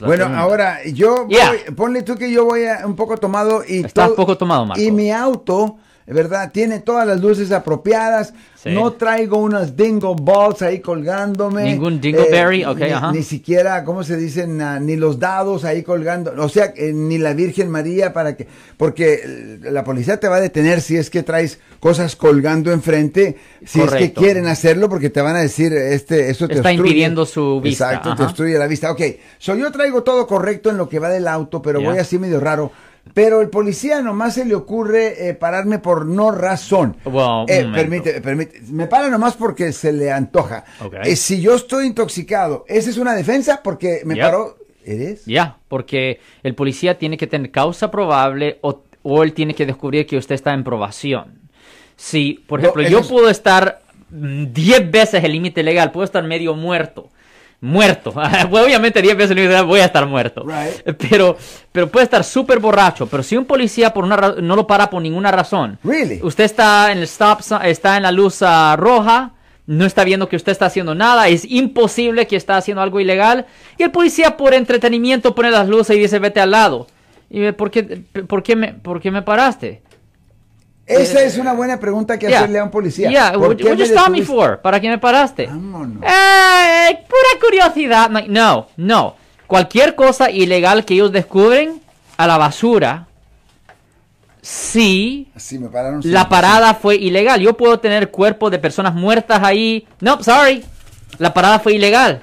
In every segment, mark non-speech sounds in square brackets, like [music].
Bueno, ahora yo voy, ponle tú que yo voy un poco tomado y Estás poco tomado, Marco. Y mi auto, ¿verdad? Tiene todas las luces apropiadas. No traigo unas dingo balls ahí colgándome. Ningún dingleberry, eh, ok, ni, ajá. Ni siquiera, ¿cómo se dicen? ni los dados ahí colgando. O sea, eh, ni la Virgen María para que. Porque la policía te va a detener si es que traes cosas colgando enfrente. Si es que quieren hacerlo, porque te van a decir, este, eso te Está impidiendo su vista. Exacto, te destruye la vista. Ok, so yo traigo todo correcto en lo que va del auto, pero voy así medio raro. Pero el policía nomás se le ocurre eh, pararme por no razón. eh, permite, permite, me para nomás porque se le antoja. Eh, si yo estoy intoxicado, ¿esa es una defensa? Porque me paró. ¿Eres? Ya, porque el policía tiene que tener causa probable o, él tiene que descubrir que usted está en probación. Si, por ejemplo, yo puedo estar 10 mm, veces el límite legal, puedo estar medio muerto muerto. [laughs] Obviamente 10 veces voy a estar muerto. Pero, pero puede estar súper borracho. Pero si un policía por una no lo para por ninguna razón. Usted está en el stop, está en la luz ah, roja, no está viendo que usted está haciendo nada, es imposible que está haciendo algo ilegal. Y el policía por entretenimiento pone las luces y dice vete al lado. Y ¿por qué, por qué, me, por qué me paraste? Esa es una buena pregunta que hacerle a un policía. Yeah, what, you stop me for? ¿Para qué me paraste? Vámonos. Eh, pura curiosidad. No, no. Cualquier cosa ilegal que ellos descubren a la basura, sí, me pararon la parada fue ilegal. Yo puedo tener cuerpos de personas muertas ahí. No, sorry. La parada fue ilegal.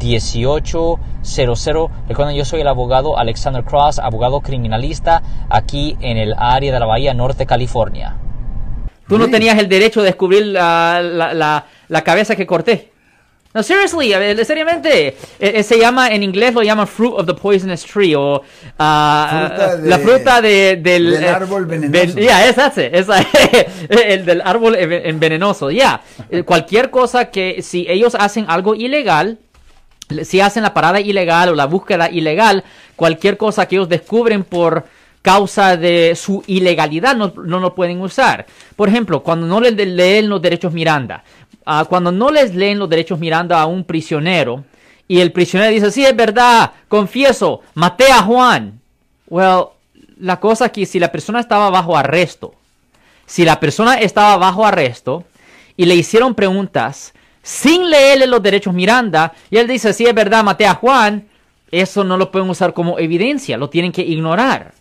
1-800-530-1800. Recuerden, yo soy el abogado Alexander Cross, abogado criminalista aquí en el área de la Bahía Norte, California. Tú no tenías el derecho de descubrir la, la, la cabeza que corté. No, seriously, seriamente. Eh, eh, se llama, en inglés lo llaman fruit of the poisonous tree o ah, la fruta del, del, árbol venenoso. Ya, esa, esa, el del árbol venenoso. Ya, eh, cualquier cosa que si ellos hacen algo ilegal, si hacen la parada ilegal o la búsqueda ilegal, cualquier cosa que ellos descubren por causa de su ilegalidad no, no lo pueden usar. Por ejemplo, cuando no le leen los derechos Miranda, Ah, cuando no les leen los derechos mirando a un prisionero y el prisionero dice, sí, es verdad, confieso, maté a Juan. Well, la cosa aquí, si la persona estaba bajo arresto, si la persona estaba bajo arresto y le hicieron preguntas sin leerle los derechos Miranda. Y él dice, sí, es verdad, maté a Juan, eso no lo pueden usar como evidencia, lo tienen que ignorar.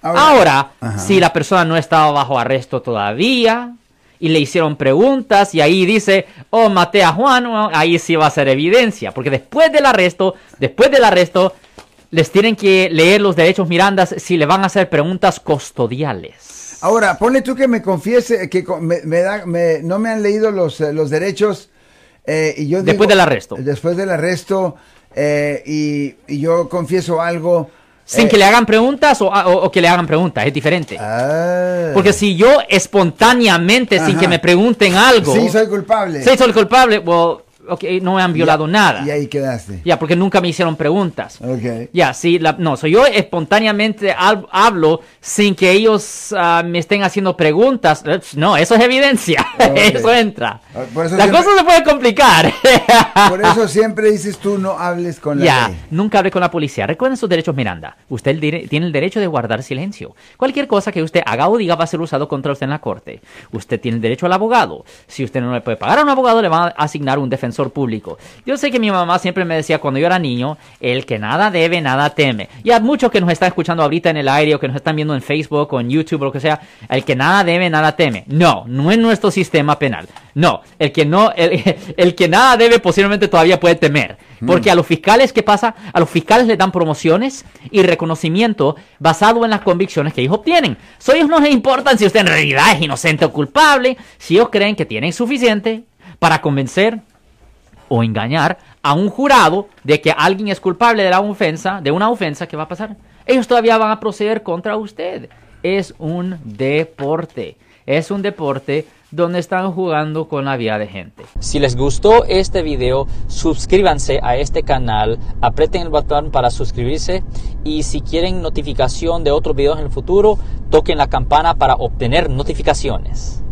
Ahora si la persona no estaba bajo arresto todavía, y le hicieron preguntas y ahí dice, oh, maté a Juan, ahí sí va a ser evidencia, porque después del arresto, después del arresto, les tienen que leer los derechos Mirandas si le van a hacer preguntas custodiales. Ahora, ponle tú que me confiese que me, da, no me han leído los, eh, los derechos eh, y yo después del arresto. Después del arresto eh, y, y yo confieso algo sin que le hagan preguntas o, que le hagan preguntas, es diferente. Ah. Porque si yo espontáneamente, sin que me pregunten algo. Sí, soy culpable. Sí, soy culpable, well, ok, no me han violado nada. Y ahí quedaste. Ya, porque nunca me hicieron preguntas. Ok. Ya, sí, no, soy yo espontáneamente hablo sin que ellos ah, me estén haciendo preguntas. No, eso es evidencia. [laughs] eso entra. Ah, la cosa se puede complicar. [laughs] por eso siempre dices tú no hables con la Ya, nunca hable con la policía. Recuerden sus derechos, Miranda. Usted tiene el derecho de guardar silencio. Cualquier cosa que usted haga o diga va a ser usado contra usted en la corte. Usted tiene el derecho al abogado. Si usted no le puede pagar a un abogado, le van a asignar un defensor público. Yo sé que mi mamá siempre me decía cuando yo era niño, el que nada debe, nada teme. Y a muchos que nos están escuchando ahorita en el aire o que nos están viendo en Facebook o en YouTube o lo que sea, el que nada debe, nada teme. No, no es nuestro sistema penal. No, el que no, el, [laughs] que nada debe posiblemente todavía puede temer. Porque a los fiscales, ¿qué pasa? A los fiscales les dan promociones y reconocimiento basado en las convicciones que ellos obtienen. So, ellos no les importan si usted en realidad es inocente o culpable, si ellos creen que tienen suficiente para convencer o engañar a un jurado de que alguien es culpable de la ofensa, de una ofensa, ¿qué va a pasar? Ellos todavía van a proceder contra usted. Es un deporte. Es un deporte donde están jugando con la vida de gente. Si les gustó este video, suscríbanse a este canal, aprieten el botón para suscribirse y si quieren notificación de otros videos en el futuro, toquen la campana para obtener notificaciones.